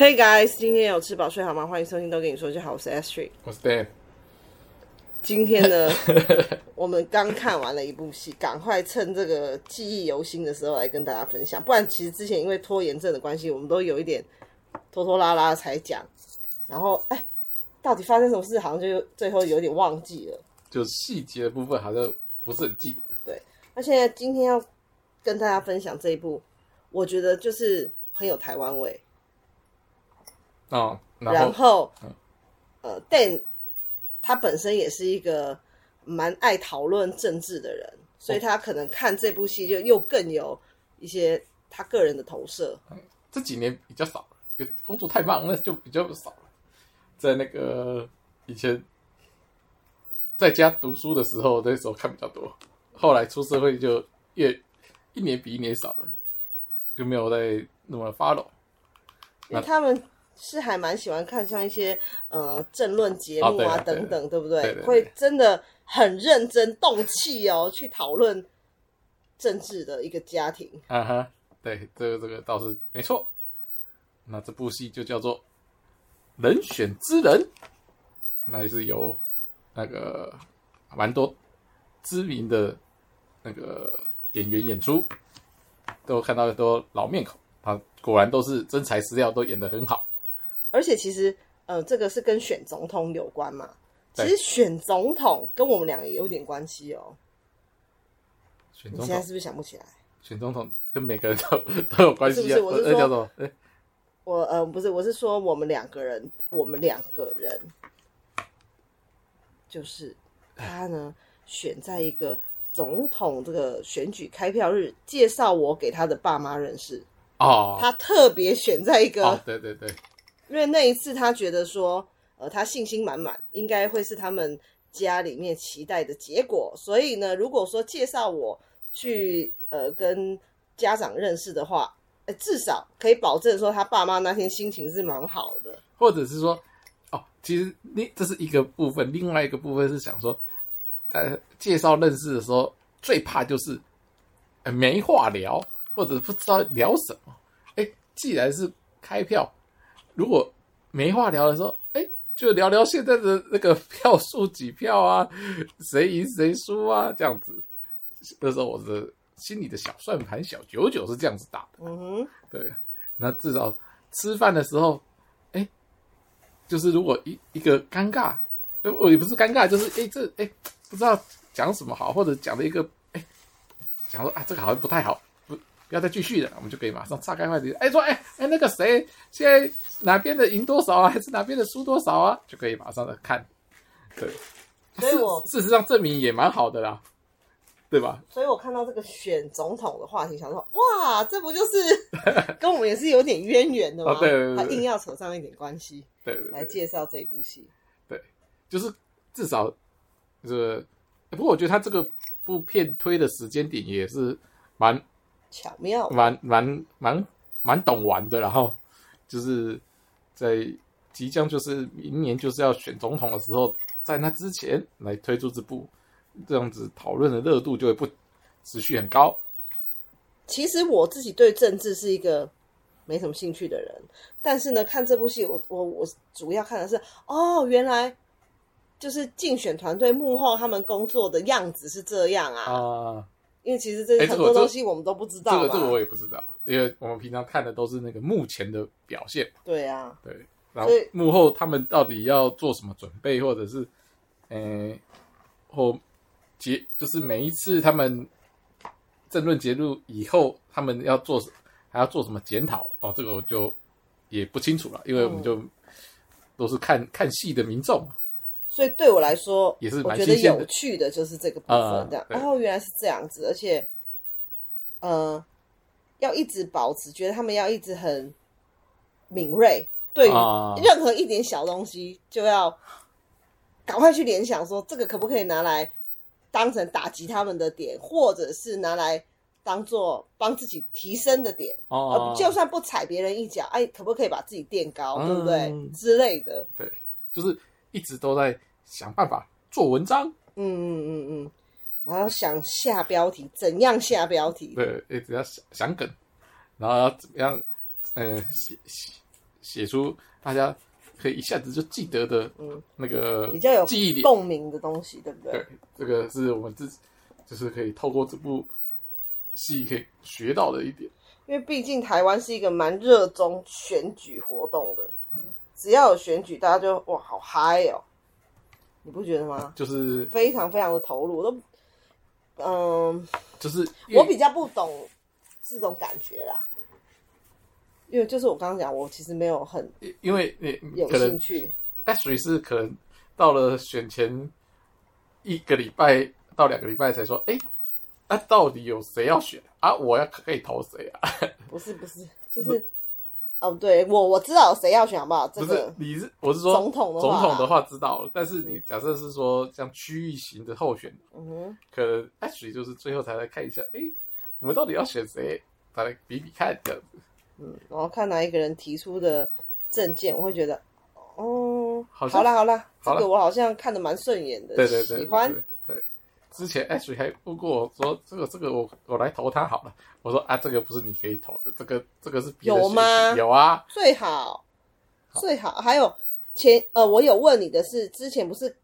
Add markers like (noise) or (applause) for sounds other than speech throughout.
Hey guys，今天有吃饱睡好吗？欢迎收听都跟你说就好，我是 S Tree，我是 Dan。今天呢，(laughs) 我们刚看完了一部戏，赶快趁这个记忆犹新的时候来跟大家分享。不然，其实之前因为拖延症的关系，我们都有一点拖拖拉拉才讲。然后，哎，到底发生什么事，好像就最后有点忘记了。就细节的部分好像不是很记得。对，那现在今天要跟大家分享这一部，我觉得就是很有台湾味。哦，然后，呃，Dan 他本身也是一个蛮爱讨论政治的人，所以他可能看这部戏就又更有一些他个人的投射。嗯、这几年比较少，有工作太忙了，就比较少了。在那个以前在家读书的时候，那时候看比较多。后来出社会就越一年比一年少了，就没有再那么 follow。因为他们。是还蛮喜欢看像一些呃政论节目啊等等，对不对？对对对，会真的很认真动气哦，去讨论政治的一个家庭。啊哈，对，这个这个倒是没错。那这部戏就叫做《人选之人》，那也是由那个蛮多知名的那个演员演出，都看到很多老面孔，他，果然都是真材实料，都演得很好。而且其实，呃，这个是跟选总统有关嘛？其实选总统跟我们俩也有点关系哦。选总统，你现在是不是想不起来？选总统跟每个人都 (laughs) 都有关系啊？是不是？我是说，我，欸、我呃，不是，我是说我们两个人，我们两个人，就是他呢，选在一个总统这个选举开票日，介绍我给他的爸妈认识哦。他特别选在一个，哦，对对对。因为那一次，他觉得说，呃，他信心满满，应该会是他们家里面期待的结果。所以呢，如果说介绍我去，呃，跟家长认识的话，呃，至少可以保证说，他爸妈那天心情是蛮好的。或者是说，哦，其实你这是一个部分，另外一个部分是想说，呃，介绍认识的时候，最怕就是，呃，没话聊，或者不知道聊什么。哎，既然是开票。如果没话聊的时候，哎，就聊聊现在的那个票数几票啊，(laughs) 谁赢谁输啊，这样子。那时候我的心里的小算盘、小九九是这样子打的。嗯哼，对。那至少吃饭的时候，哎，就是如果一一个尴尬，我也不是尴尬，就是哎这哎不知道讲什么好，或者讲了一个哎讲说啊这个好像不太好。不要再继续了，我们就可以马上岔开话题。哎，说，哎哎，那个谁，现在哪边的赢多少啊？还是哪边的输多少啊？就可以马上的看。对，所以我事实上证明也蛮好的啦，对吧？所以我看到这个选总统的话题，想说，哇，这不就是 (laughs) 跟我们也是有点渊源的吗？哦、对，对，对，对，他硬要扯上一点关系，对，对，对，对，来介绍这一部戏。对，就是至少，就是，不过我觉得他这个部片推的时间点也是蛮。巧妙，蛮蛮蛮蛮懂玩的，然后就是在即将就是明年就是要选总统的时候，在那之前来推出这部，这样子讨论的热度就会不持续很高。其实我自己对政治是一个没什么兴趣的人，但是呢，看这部戏，我我我主要看的是，哦，原来就是竞选团队幕后他们工作的样子是这样啊。啊因为其实这很多东西我们都不知道，这个这个我也不知道，因为我们平常看的都是那个目前的表现。对啊，对，然后幕后他们到底要做什么准备，或者是，呃，或结就是每一次他们政论结束以后，他们要做还要做什么检讨哦，这个我就也不清楚了，因为我们就都是看看戏的民众。所以对我来说，也是我觉得有趣的，就是这个部分这样。然后、嗯哦、原来是这样子，而且，呃，要一直保持，觉得他们要一直很敏锐，对于任何一点小东西，就要赶快去联想，说这个可不可以拿来当成打击他们的点，或者是拿来当做帮自己提升的点。哦，就算不踩别人一脚，哎，可不可以把自己垫高，嗯、对不对？之类的。对，就是。一直都在想办法做文章，嗯嗯嗯嗯，然后想下标题，怎样下标题？对，一直要想想梗，然后要怎么样，呃，写写写出大家可以一下子就记得的，嗯，那个比较有记忆点、共鸣的东西，对不对？对，这个是我们自己就是可以透过这部戏可以学到的一点。因为毕竟台湾是一个蛮热衷选举活动的，嗯，只要有选举，大家就哇好嗨哦，你不觉得吗？就是非常非常的投入，我都嗯，就是我比较不懂这种感觉啦，因为就是我刚刚讲，我其实没有很因为你有兴趣，哎，属于是可能到了选前一个礼拜到两个礼拜才说，哎。那、啊、到底有谁要选啊？我要可以投谁啊？(laughs) 不是不是，就是哦，对我我知道谁要选好不好？这个、不是你是我是说总统的话，总统的话知道了，但是你假设是说像区域型的候选，嗯哼，可能 actually 就是最后才来看一下，哎、欸，我们到底要选谁？再来比比看这样子。嗯，然后看哪一个人提出的证件，我会觉得哦，好啦好啦，这个我好像看的蛮顺眼的，对对对，喜欢。之前 Ashley 还问过我说：“这个这个我我来投他好了。”我说：“啊，这个不是你可以投的，这个这个是别的。”有吗？有啊，最好最好。还有前呃，我有问你的是，之前不是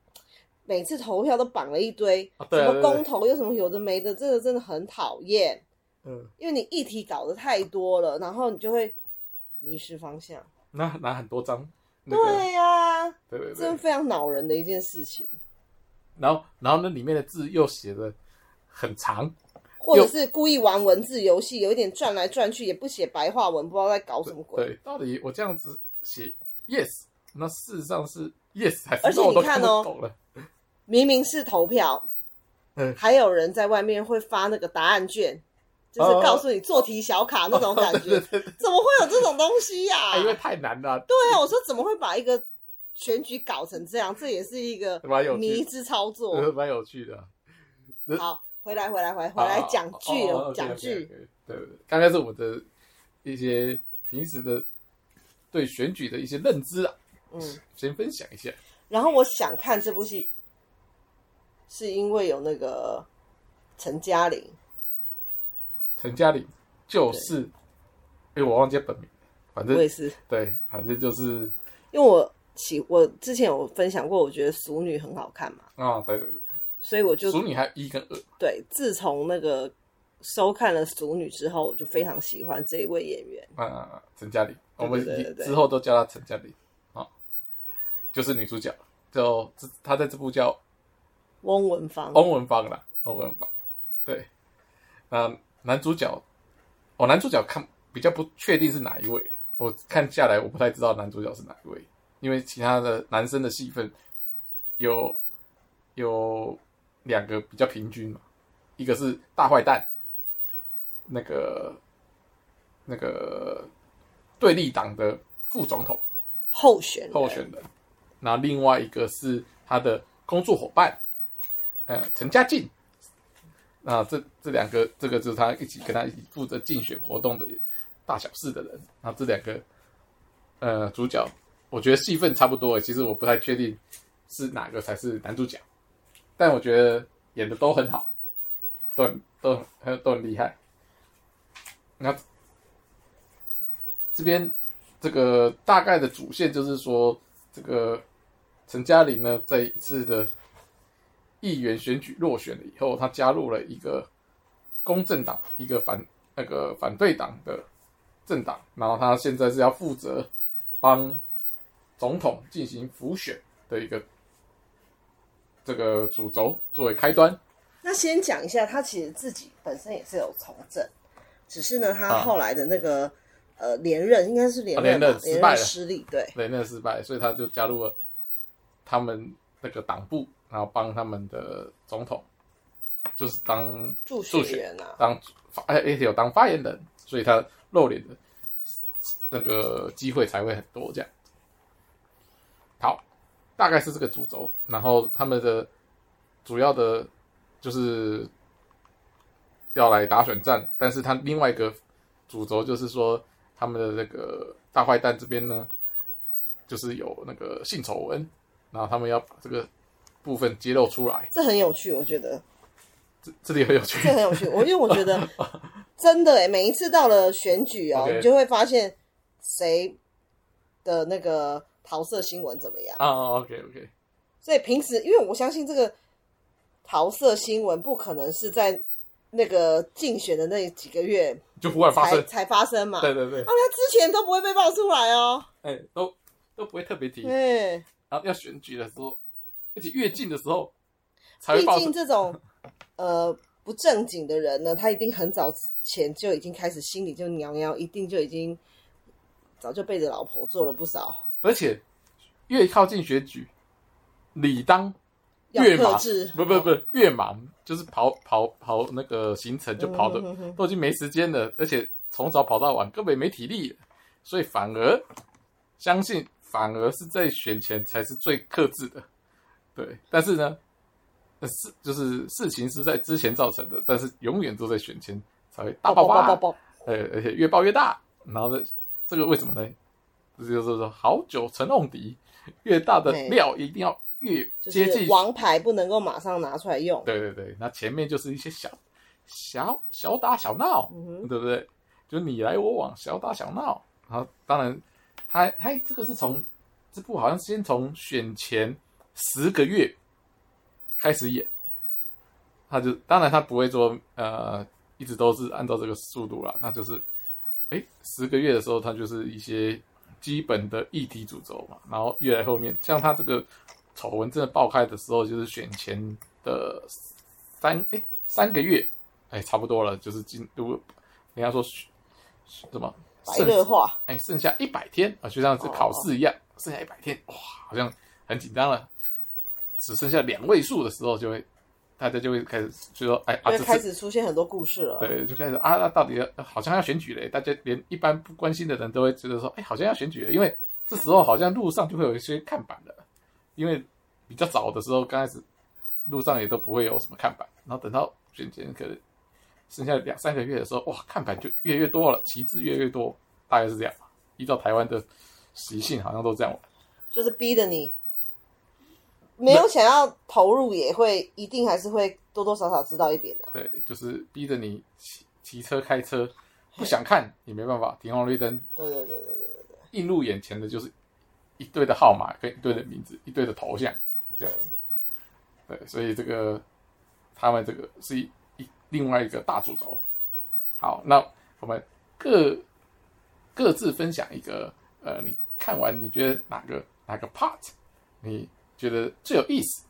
每次投票都绑了一堆、啊、什么公投，又什么有的没的，这个真的很讨厌。嗯，因为你议题搞得太多了，然后你就会迷失方向。那拿很多张、那个，对呀、啊，对对对，真非常恼人的一件事情。然后，然后那里面的字又写的很长，或者是故意玩文字游戏，有一点转来转去，也不写白话文，不知道在搞什么鬼。对，到底我这样子写 yes，那事实上是 yes 还是？而且你看哦，明明是投票，嗯，还有人在外面会发那个答案卷，就是告诉你做题小卡那种感觉，(laughs) 怎么会有这种东西呀、啊？因为太难了。对啊，我说怎么会把一个。选举搞成这样，这也是一个迷之操作，(laughs) 蛮有趣的。好，回来，回来，回来，回来讲剧了，讲剧。对，刚才是我的一些平时的对选举的一些认知啊，嗯，先分享一下。然后我想看这部戏，是因为有那个陈嘉玲。陈嘉玲就是，哎，我忘记本名，反正我也是。对，反正就是因为我。起我之前有分享过，我觉得《俗女》很好看嘛。啊、哦，对对对。所以我就《俗女》还有一跟二。对，自从那个收看了《俗女》之后，我就非常喜欢这一位演员。啊啊啊！陈嘉玲，我们之后都叫她陈嘉玲啊，就是女主角，就她在这部叫翁文芳。翁文芳啦，翁文芳。对，那男主角，哦，男主角看比较不确定是哪一位，我看下来我不太知道男主角是哪一位。因为其他的男生的戏份有有两个比较平均嘛，一个是大坏蛋，那个那个对立党的副总统。候选候选人，然后另外一个是他的工作伙伴，呃，陈嘉静，那这这两个，这个就是他一起跟他一起负责竞选活动的大小事的人，然后这两个呃主角。我觉得戏份差不多，其实我不太确定是哪个才是男主角，但我觉得演的都很好，都很都很都很厉害。那这边这个大概的主线就是说，这个陈嘉玲呢，在一次的议员选举落选了以后，他加入了一个公正党，一个反那个反对党的政党，然后他现在是要负责帮。总统进行浮选的一个这个主轴作为开端。那先讲一下，他其实自己本身也是有从政，只是呢，他后来的那个、啊、呃连任应该是连任，连任失败了，失利，对，连任失败，所以他就加入了他们那个党部，然后帮他们的总统就是当助选员啊，当发哎哎有当发言人，所以他露脸的那个机会才会很多这样。好，大概是这个主轴，然后他们的主要的，就是要来打选战，但是他另外一个主轴就是说，他们的那个大坏蛋这边呢，就是有那个性丑闻，然后他们要把这个部分揭露出来，这很有趣，我觉得这这里很有趣，这很有趣，我因为我觉得 (laughs) 真的诶，每一次到了选举哦.你就会发现谁。的那个桃色新闻怎么样啊、oh,？OK OK。所以平时，因为我相信这个桃色新闻不可能是在那个竞选的那几个月就忽然发生才发生嘛。对对对。啊，他之前都不会被爆出来哦。哎、欸，都都不会特别提。对。然后要选举的时候，而且越近的时候才会爆。毕竟这种呃不正经的人呢，他一定很早之前就已经开始心里就痒痒，一定就已经早就背着老婆做了不少。而且越靠近选举。理当越忙，不不不，越忙就是跑跑跑那个行程就跑的都已经没时间了，而且从早跑到晚，根本没体力了，所以反而相信反而是在选前才是最克制的，对。但是呢，事就是事情是在之前造成的，但是永远都在选前才会大爆发，呃，而且越爆越大。然后呢，这个为什么呢？这就是说好酒成瓮底，越大的料一定要。越接近王牌不能够马上拿出来用，对对对，那前面就是一些小小小打小闹，嗯、对不对？就你来我往，小打小闹。然后当然，他他这个是从这部好像先从选前十个月开始演，他就当然他不会说呃一直都是按照这个速度了，那就是哎十个月的时候，他就是一些基本的议题主轴嘛，然后越来后面像他这个。丑闻真的爆开的时候，就是选前的三哎三个月，哎差不多了，就是进入人家说什么白热化，哎剩下一百天啊，就像是考试一样，哦、剩下一百天哇，好像很紧张了。只剩下两位数的时候，就会大家就会开始就说哎啊，就开始出现很多故事了。对，就开始啊，那到底好像要选举了，大家连一般不关心的人都会觉得说，哎，好像要选举了，因为这时候好像路上就会有一些看板了。因为比较早的时候，刚开始路上也都不会有什么看板，然后等到选前可能剩下两三个月的时候，哇，看板就越来越多了，旗帜越来越多，大概是这样。依照台湾的习性，好像都这样玩，就是逼着你没有想要投入，也会一定还是会多多少少知道一点的、啊。对，就是逼着你骑骑车开车，不想看也没办法，停红绿灯。对对对对对对对，映入眼前的就是。一堆的号码跟一堆的名字，一堆的头像，这样子，对，所以这个他们这个是一一另外一个大主轴。好，那我们各各自分享一个，呃，你看完你觉得哪个哪个 part 你觉得最有意思？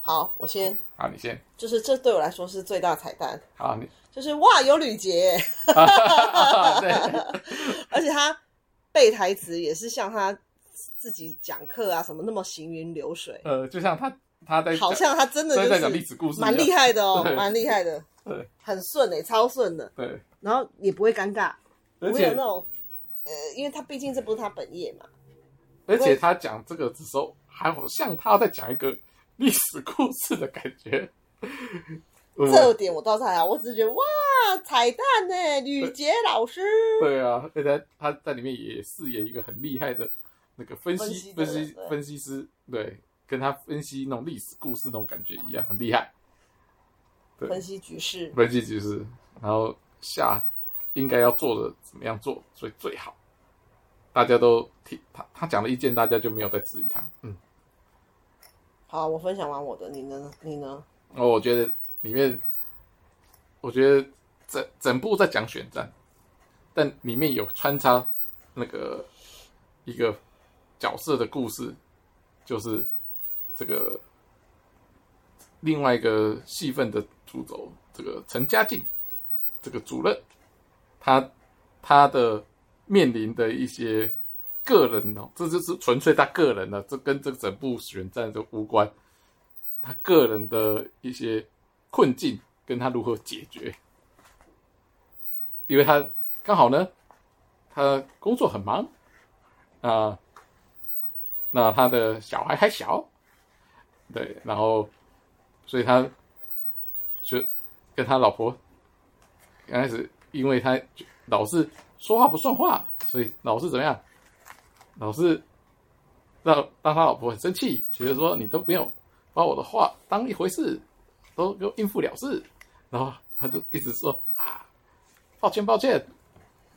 好，我先。好，你先。就是这对我来说是最大彩蛋。好，你就是哇，有吕杰，(laughs) 对，(laughs) 而且他。背台词也是像他自己讲课啊，什么那么行云流水。呃，就像他他在好像他真的就是讲历史故事，蛮厉害的哦，蛮厉害的。对，很顺诶、欸，超顺的。对，然后也不会尴尬，不会有那种呃，因为他毕竟这不是他本业嘛。而且他讲这个的时候，还好像他在讲一个历史故事的感觉。(laughs) 这点我倒是还好，我只是觉得哇，彩蛋呢，吕杰老师。对啊，而且他在里面也饰演一个很厉害的那个分析分析分析，师，对，跟他分析那种历史故事那种感觉一样，很厉害。对，分析局势，分析局势，然后下应该要做的怎么样做，所以最好大家都听他他讲的意见，大家就没有再质疑他。嗯，好，我分享完我的，你呢？你呢？哦，我觉得。里面，我觉得整整部在讲选战，但里面有穿插那个一个角色的故事，就是这个另外一个戏份的主轴，这个陈嘉静这个主任，他他的面临的一些个人哦，这就是纯粹他个人的，这跟这整部选战都无关，他个人的一些。困境跟他如何解决？因为他刚好呢，他工作很忙啊、那他的小孩还小，对，然后所以他就跟他老婆刚开始，因为他老是说话不算话，所以老是怎么样，老是让让他老婆很生气，觉得说你都没有把我的话当一回事。都就应付了事，然后他就一直说啊，抱歉抱歉，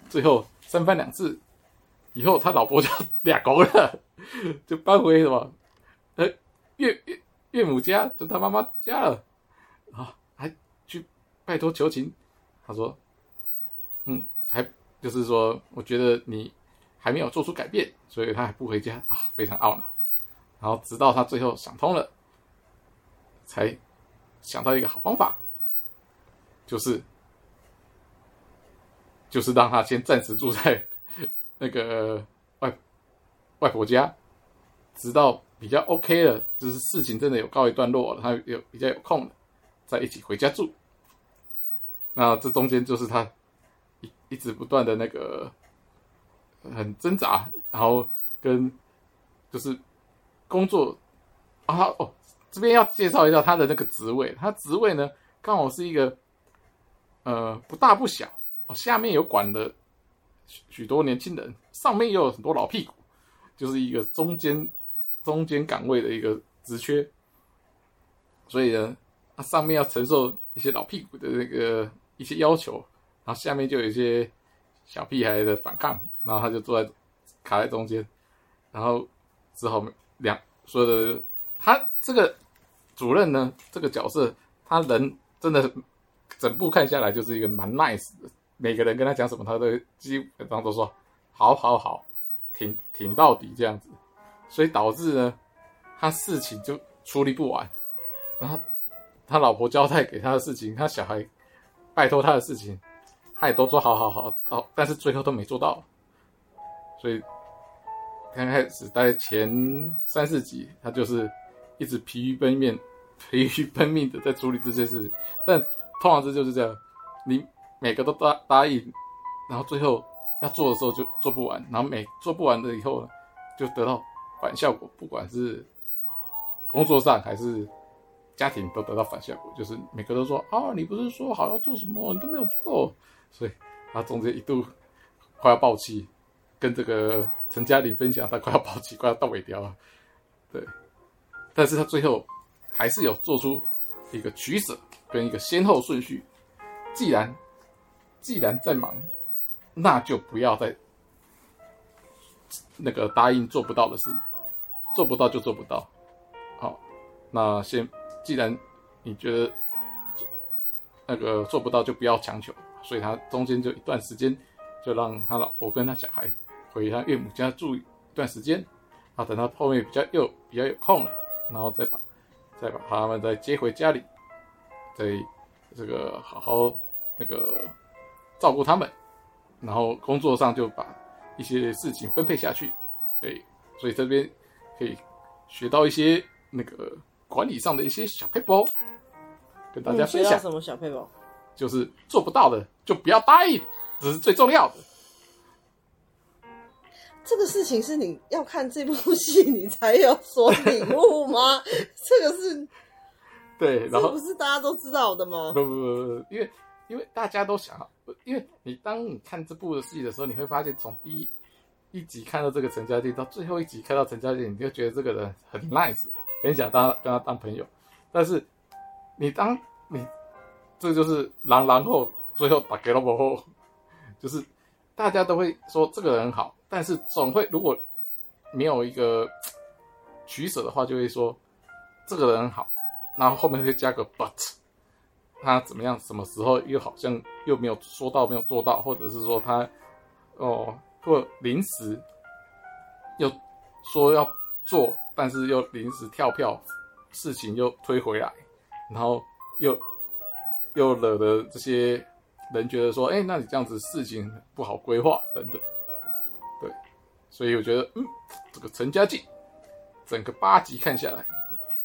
最后三番两次以后他老婆就俩公了，(laughs) 就搬回什么呃岳岳岳母家，就他妈妈家了啊，还去拜托求情。他说，嗯，还就是说，我觉得你还没有做出改变，所以他还不回家啊，非常懊恼。然后直到他最后想通了，才想到一个好方法，就是就是让他先暂时住在。那个外外婆家，直到比较 OK 了，就是事情真的有告一段落了，他有比较有空了，再一起回家住。那这中间就是他一一直不断的那个很挣扎，然后跟就是工作啊哦，这边要介绍一下他的那个职位，他职位呢刚好是一个呃不大不小哦，下面有管的。许许多年轻人，上面也有很多老屁股，就是一个中间中间岗位的一个职缺，所以呢，他上面要承受一些老屁股的那个一些要求，然后下面就有一些小屁孩的反抗，然后他就坐在卡在中间，然后只好两所有的他这个主任呢，这个角色，他人真的整部看下来就是一个蛮 nice 的。每个人跟他讲什么，他都基本上都说好好好，挺挺到底这样子，所以导致呢，他事情就处理不完，然后他老婆交代给他的事情，他小孩拜托他的事情，他也都说好好好，好，但是最后都没做到，所以刚开始在前三四集，他就是一直疲于奔命，疲于奔命的在处理这些事情，但通常这就是这样，你。每个都答答应，然后最后要做的时候就做不完，然后每做不完的以后呢，就得到反效果，不管是工作上还是家庭都得到反效果，就是每个都说啊，你不是说好要做什么，你都没有做，所以他中间一度快要爆气，跟这个陈嘉玲分享他快要爆气，快要到尾条了，对，但是他最后还是有做出一个取舍跟一个先后顺序，既然。既然在忙，那就不要再那个答应做不到的事，做不到就做不到。好，那先，既然你觉得那个做不到，就不要强求。所以他中间就一段时间，就让他老婆跟他小孩回他岳母家住一段时间。啊，等他后面比较又比较有空了，然后再把再把他们再接回家里，再这个好好那个。照顾他们，然后工作上就把一些事情分配下去，哎，所以这边可以学到一些那个管理上的一些小撇步，跟大家分享。什么小撇步？就是做不到的就不要答应，这是最重要的。这个事情是你要看这部戏你才有所领悟吗？(laughs) 这个是，对，然后这不是大家都知道的吗？不不不不，因为。因为大家都想，因为你当你看这部的戏的时候，你会发现从第一一集看到这个陈家俊，到最后一集看到陈家俊，你就觉得这个人很 nice，很想当跟他当朋友。但是你当你这就是狼狼后最后打给了我后，(laughs) 就是大家都会说这个人好，但是总会如果没有一个取舍的话，就会说这个人好，然后后面会加个 but。他怎么样？什么时候又好像又没有说到，没有做到，或者是说他哦，或临时又说要做，但是又临时跳票，事情又推回来，然后又又惹得这些人觉得说，哎，那你这样子事情不好规划等等。对，所以我觉得，嗯，这个陈家竞整个八集看下来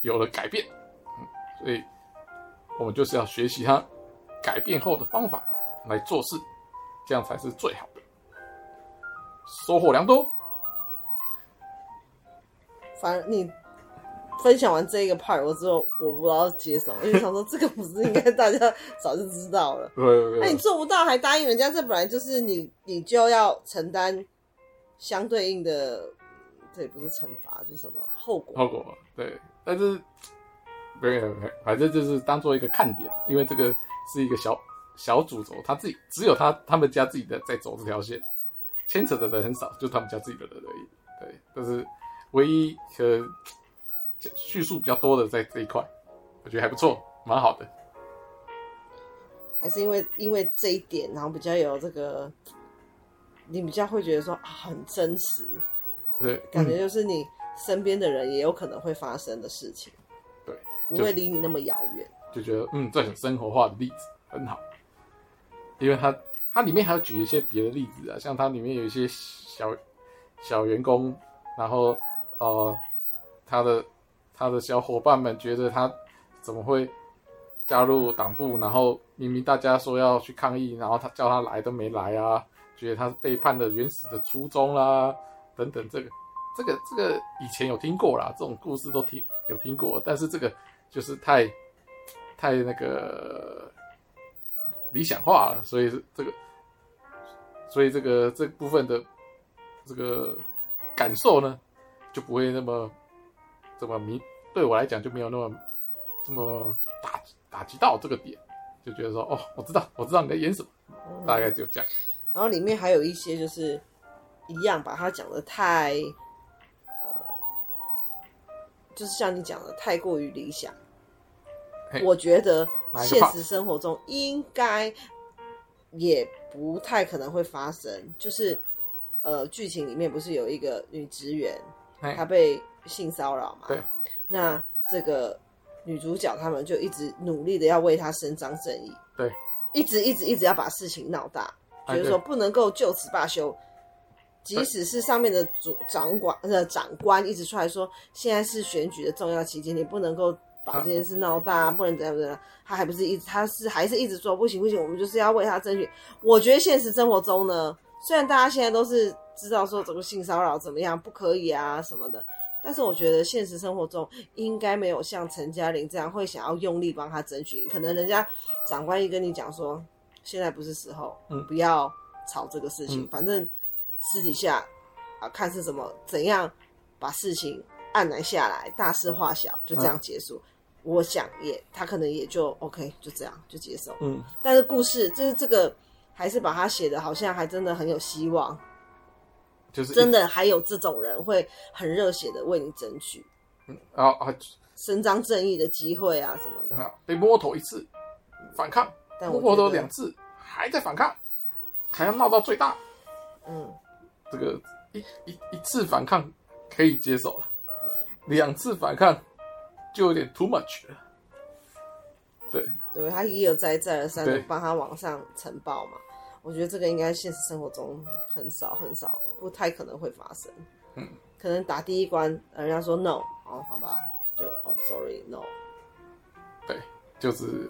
有了改变，所以。我们就是要学习他改变后的方法来做事，这样才是最好的，收获良多。反正你分享完这一个 part 我之后，我不知道接什么，(laughs) 因为想说这个不是应该大家早就知道了。(laughs) 那你做不到还答应人家，这本来就是你，你就要承担相对应的，这也不是惩罚，就是什么后果？后果对，但是。没有，反正就是当做一个看点，因为这个是一个小小主轴，他自己只有他他们家自己的在走这条线，牵扯的人很少，就他们家自己的人而已。对，但是唯一可叙述比较多的在这一块，我觉得还不错，蛮好的。还是因为因为这一点，然后比较有这个，你比较会觉得说很真实，对，感觉就是你身边的人也有可能会发生的事情，对，不会离你那么遥远，就觉得嗯，这很生活化的例子很好，因为它它里面还有举一些别的例子啊，像它里面有一些小小员工，然后呃，他的他的小伙伴们觉得他怎么会加入党部，然后。明明大家说要去抗议，然后他叫他来都没来啊，觉得他是背叛了原始的初衷啦，等等，这个，这个，这个以前有听过啦，这种故事都听有听过，但是这个就是太，太那个理想化了，所以这个，所以这个这部分的这个感受呢，就不会那么这么明，对我来讲就没有那么这么打打击到这个点。就觉得说哦，我知道，我知道你在演什么，嗯、大概就这样。然后里面还有一些就是一样，把它讲的太呃，就是像你讲的太过于理想。我觉得现实生活中应该也不太可能会发生。就是呃，剧情里面不是有一个女职员，她被性骚扰嘛？对，那这个。女主角他们就一直努力的要为他伸张正义，对，一直一直一直要把事情闹大，觉得说不能够就此罢休，即使是上面的主掌管呃长官一直出来说，现在是选举的重要期间，你不能够把这件事闹大，啊、不能怎样怎样，他还不是一直他是还是一直说不行不行，我们就是要为他争取。我觉得现实生活中呢，虽然大家现在都是知道说这个性骚扰怎么样不可以啊什么的。但是我觉得现实生活中应该没有像陈嘉玲这样会想要用力帮他争取。可能人家长官一跟你讲说，现在不是时候，嗯，不要吵这个事情，嗯、反正私底下啊看是怎么怎样把事情按来下来，大事化小，就这样结束。嗯、我想也他可能也就 OK，就这样就接受。嗯，但是故事就是这个还是把他写的好像还真的很有希望。就是真的还有这种人会很热血的为你争取，嗯啊啊，伸张正义的机会啊什么的。啊，被摸头一次反抗，但摸头两次还在反抗，还要闹到最大。嗯，这个一一一次反抗可以接受了，两次反抗就有点 too much 了。对，对，他一而再再而三的帮他往上呈报嘛。我觉得这个应该现实生活中很少很少，不太可能会发生。嗯，可能打第一关，人家说 no，哦，好吧，就哦，sorry，no。对，就是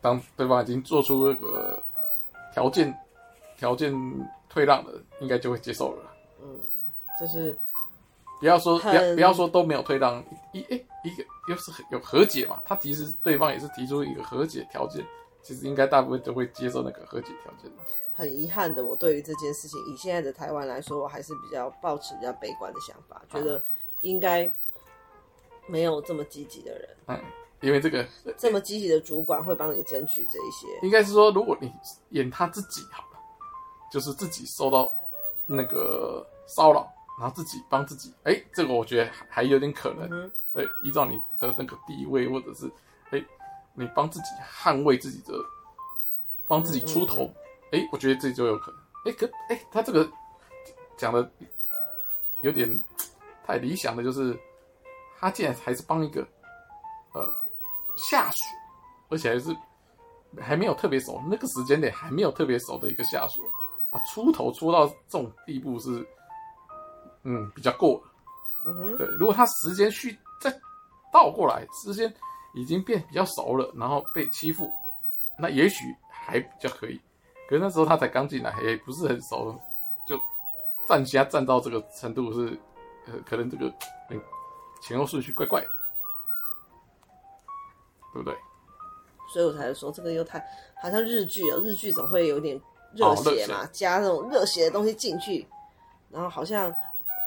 当对方已经做出那个条件条件退让了，应该就会接受了。嗯，就是不要说不要不要说都没有退让，一诶一个又是有和解嘛，他其实对方也是提出一个和解条件，其实应该大部分都会接受那个和解条件的。很遗憾的，我对于这件事情，以现在的台湾来说，我还是比较抱持比较悲观的想法，觉得应该没有这么积极的人。嗯，因为这个这么积极的主管会帮你争取这一些。应该是说，如果你演他自己好了，就是自己受到那个骚扰，然后自己帮自己，哎、欸，这个我觉得还有点可能。嗯哼，对，依照你的那个地位，或者是你帮自己捍卫自己的，帮自己出头。哎、欸，我觉得这就有可能。哎、欸，可哎、欸，他这个讲的有点太理想的，就是他竟然还是帮一个呃下属，而且还是还没有特别熟，那个时间点还没有特别熟的一个下属啊，出头出到这种地步是嗯比较过了。嗯哼，对，如果他时间去再倒过来，时间已经变比较熟了，然后被欺负，那也许还比较可以。可是那时候他才刚进来，也不是很熟，就站下站到这个程度是，呃，可能这个前后顺序怪怪的，对不对？所以我才说这个又太好像日剧哦，日剧总会有点热血嘛，哦、加那种热血的东西进去，然后好像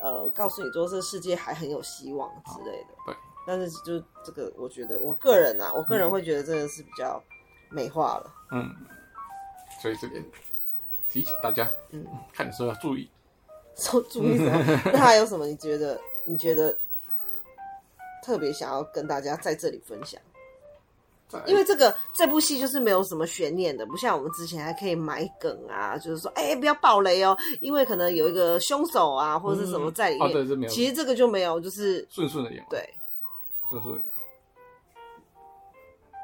呃告诉你说这世界还很有希望之类的。对，但是就这个，我觉得我个人啊，我个人会觉得真的是比较美化了。嗯。所以这边提醒大家，嗯，看的时候要注意。(laughs) 说注意什么？那还有什么？你觉得？你觉得特别想要跟大家在这里分享？因为这个这部戏就是没有什么悬念的，不像我们之前还可以埋梗啊，就是说，哎、欸，不要爆雷哦，因为可能有一个凶手啊，或者是什么在里面。嗯哦、对，这没有。其实这个就没有，就是顺顺的演。对，顺顺的演。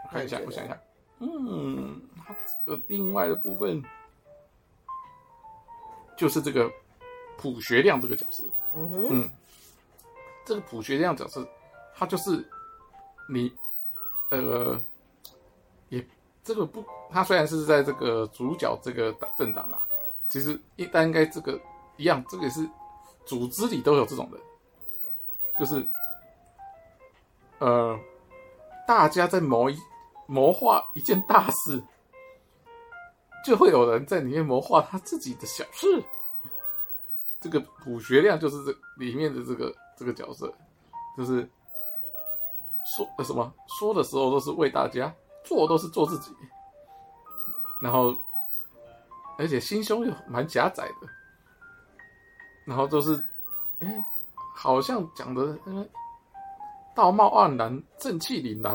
我看一下，我想一下，嗯，他这个另外的部分就是这个卜学亮这个角色。嗯哼。嗯。这个卜学亮角色，他就是你，呃，也这个不，他虽然是在这个主角这个政党啦，其实一旦应该这个一样，这个也是组织里都有这种人，就是，呃，大家在谋一谋划一件大事，就会有人在里面谋划他自己的小事。这个卜学亮就是这里面的这个。这个角色就是说呃什么说的时候都是为大家，做都是做自己，然后而且心胸又蛮狭窄的，然后都是哎，好像讲的嗯道貌岸然、正气凛然，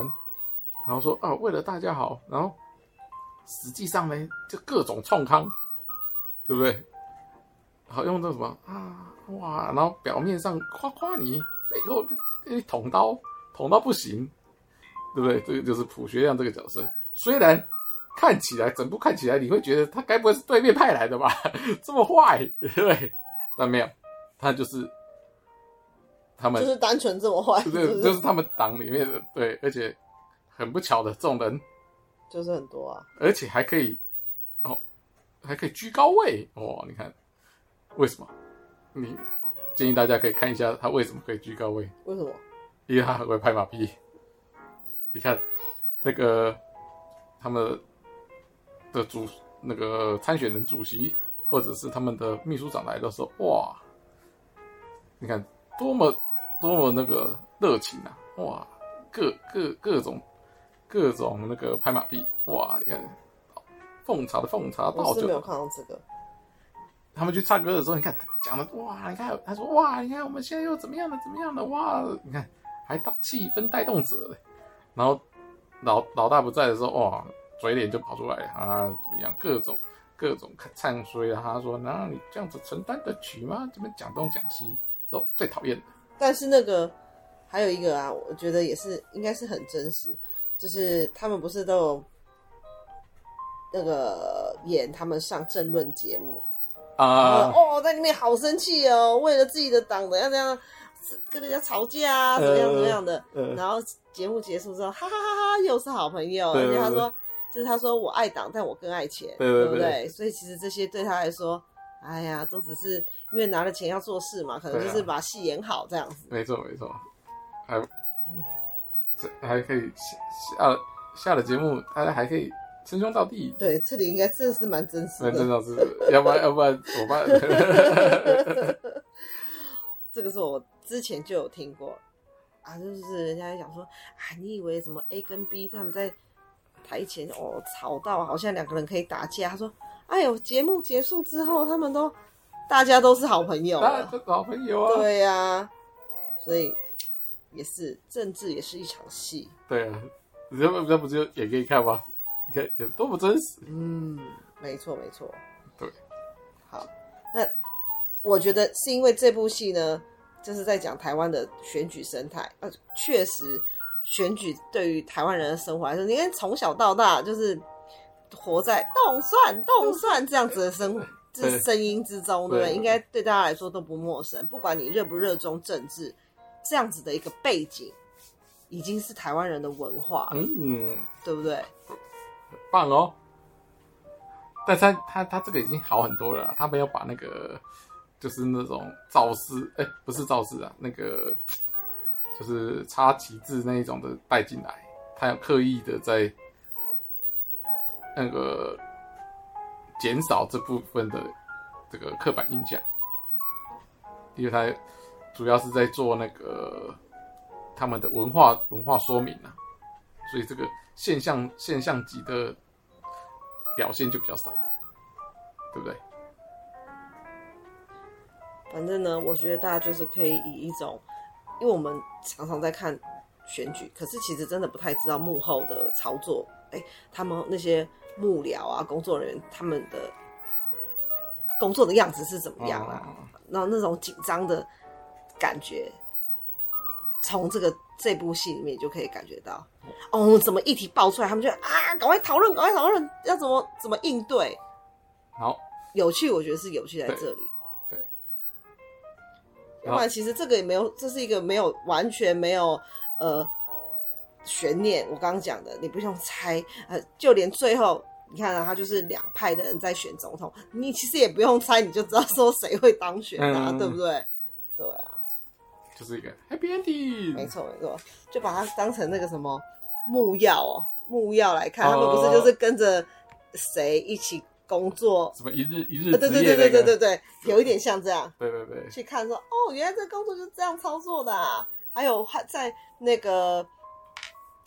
然后说啊为了大家好，然后实际上呢就各种冲康，对不对？好用这什么啊？哇！然后表面上夸夸你，背后给你捅刀，捅到不行，对不对？这个就是卜学亮这个角色。虽然看起来整部看起来你会觉得他该不会是对面派来的吧？(laughs) 这么坏，对不对？但没有，他就是他们，就是单纯这么坏，对，就是他们党里面的对，而且很不巧的，这种人就是很多啊，而且还可以哦，还可以居高位哦，你看。为什么？你建议大家可以看一下他为什么可以居高位？为什么？因为他很会拍马屁。你看，那个他们的主那个参选人主席，或者是他们的秘书长来的时候，哇！你看多么多么那个热情啊！哇，各各各种各种那个拍马屁，哇！你看奉茶的奉茶，倒酒。我是没有看到这个。他们去唱歌的时候，你看讲的哇，你看他说哇，你看我们现在又怎么样了，怎么样了哇，你看还当气氛带动者了。然后老老大不在的时候，哇，嘴脸就跑出来啊，怎么样，各种各种唱衰啊。他说，那你这样子承担得起吗？这边讲东讲西，这最讨厌的。但是那个还有一个啊，我觉得也是应该是很真实，就是他们不是都有那个演他们上政论节目。啊、uh, 哦，在里面好生气哦，为了自己的党怎样怎样，跟人家吵架啊，怎么样怎么样的。Uh, uh, 然后节目结束之后，哈哈哈哈，又是好朋友。而且他说，就是他说我爱党，但我更爱钱，对不对？所以其实这些对他来说，哎呀，都只是因为拿了钱要做事嘛，可能就是把戏演好这样子。没错没错，还这还可以下下了节目，大家还可以。称兄道弟，对，这里应该真的是蛮真实的，蛮真实的，要不然要不然怎么办？(laughs) 这个是我之前就有听过啊，就是人家讲说啊，你以为什么 A 跟 B 他们在台前哦吵到好像两个人可以打架？他说，哎呦，节目结束之后，他们都大家都是好朋友，大家都是好朋友啊，对呀、啊，所以也是政治也是一场戏，对啊，这不这不就也可以看吗？你看有多不真实？嗯，没错没错。对，好，那我觉得是因为这部戏呢，就是在讲台湾的选举生态。呃，确实，选举对于台湾人的生活来说，你看从小到大就是活在动算动算这样子的生活，这声音之中，对不对？应该对大家来说都不陌生。不管你热不热衷政治，这样子的一个背景，已经是台湾人的文化了，嗯，对不对？很棒哦，但是他他他这个已经好很多了，他没有把那个就是那种造势，哎，不是造势啊，那个就是插旗帜那一种的带进来，他有刻意的在那个减少这部分的这个刻板印象，因为他主要是在做那个他们的文化文化说明啊，所以这个。现象现象级的表现就比较少，对不对？反正呢，我觉得大家就是可以以一种，因为我们常常在看选举，可是其实真的不太知道幕后的操作。哎，他们那些幕僚啊、工作人员，他们的工作的样子是怎么样啊？然后那种紧张的感觉，从这个这部戏里面就可以感觉到。哦，怎么议题爆出来，他们就啊，赶快讨论，赶快讨论，要怎么怎么应对。好，有趣，我觉得是有趣在这里。对。要不然其实这个也没有，这是一个没有完全没有呃。悬念，我刚刚讲的，你不用猜，呃，就连最后，你看啊，他就是两派的人在选总统，你其实也不用猜，你就知道说谁会当选啊，嗯、对不对？对啊，就是一个 happy ending，没错没错，就把它当成那个什么木曜哦，木曜来看，哦、他们不是就是跟着谁一起工作？什么一日一日、啊？对对对对对对对，有一点像这样。对对对，去看说哦，原来这个工作就是这样操作的、啊，还有还在那个。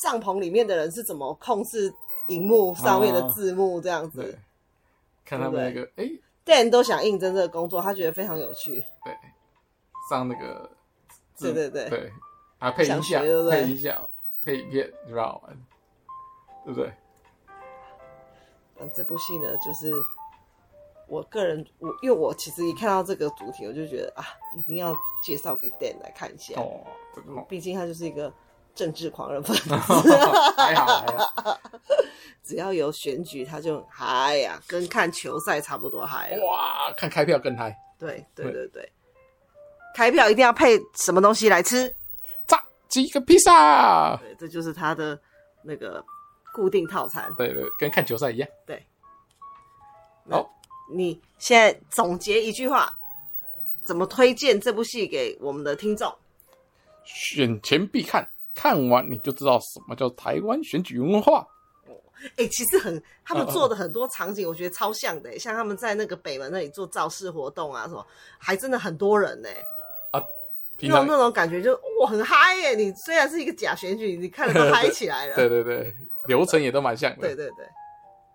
帐篷里面的人是怎么控制荧幕上面的字幕这样子？哦、看他们那个哎，Dan 都想应征这个工作，他觉得非常有趣。对，上那个，对对对对，啊配音效，配音效，配影片，你知道吗？对不对？嗯，这部戏呢，就是我个人，我因为我其实一看到这个主题，我就觉得啊，一定要介绍给店来看一下哦。这个，毕竟他就是一个。政治狂人分子，还好还好，只要有选举，他就嗨呀，跟看球赛差不多嗨。哇，看开票更嗨。对对对对，开票一定要配什么东西来吃？炸鸡跟披萨。对，这就是他的那个固定套餐。对对，跟看球赛一样。对。好，你现在总结一句话，怎么推荐这部戏给我们的听众？选前必看。看完你就知道什么叫台湾选举文化。哎、欸，其实很，他们做的很多场景，我觉得超像的。像他们在那个北门那里做造势活动啊，什么，还真的很多人呢。啊，那种那种感觉就哇，很嗨耶！你虽然是一个假选举，你看着都嗨起来了。(laughs) 对对对，流程也都蛮像的。对对对，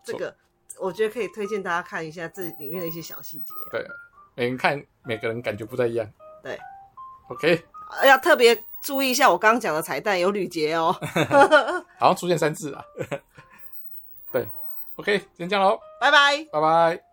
这个我觉得可以推荐大家看一下这里面的一些小细节。对，每人看每个人感觉不太一样。对，OK，要特别。注意一下，我刚刚讲的彩蛋有吕杰哦，(laughs) 好像出现三次啊。(laughs) 对，OK，先这样喽，拜拜，拜拜。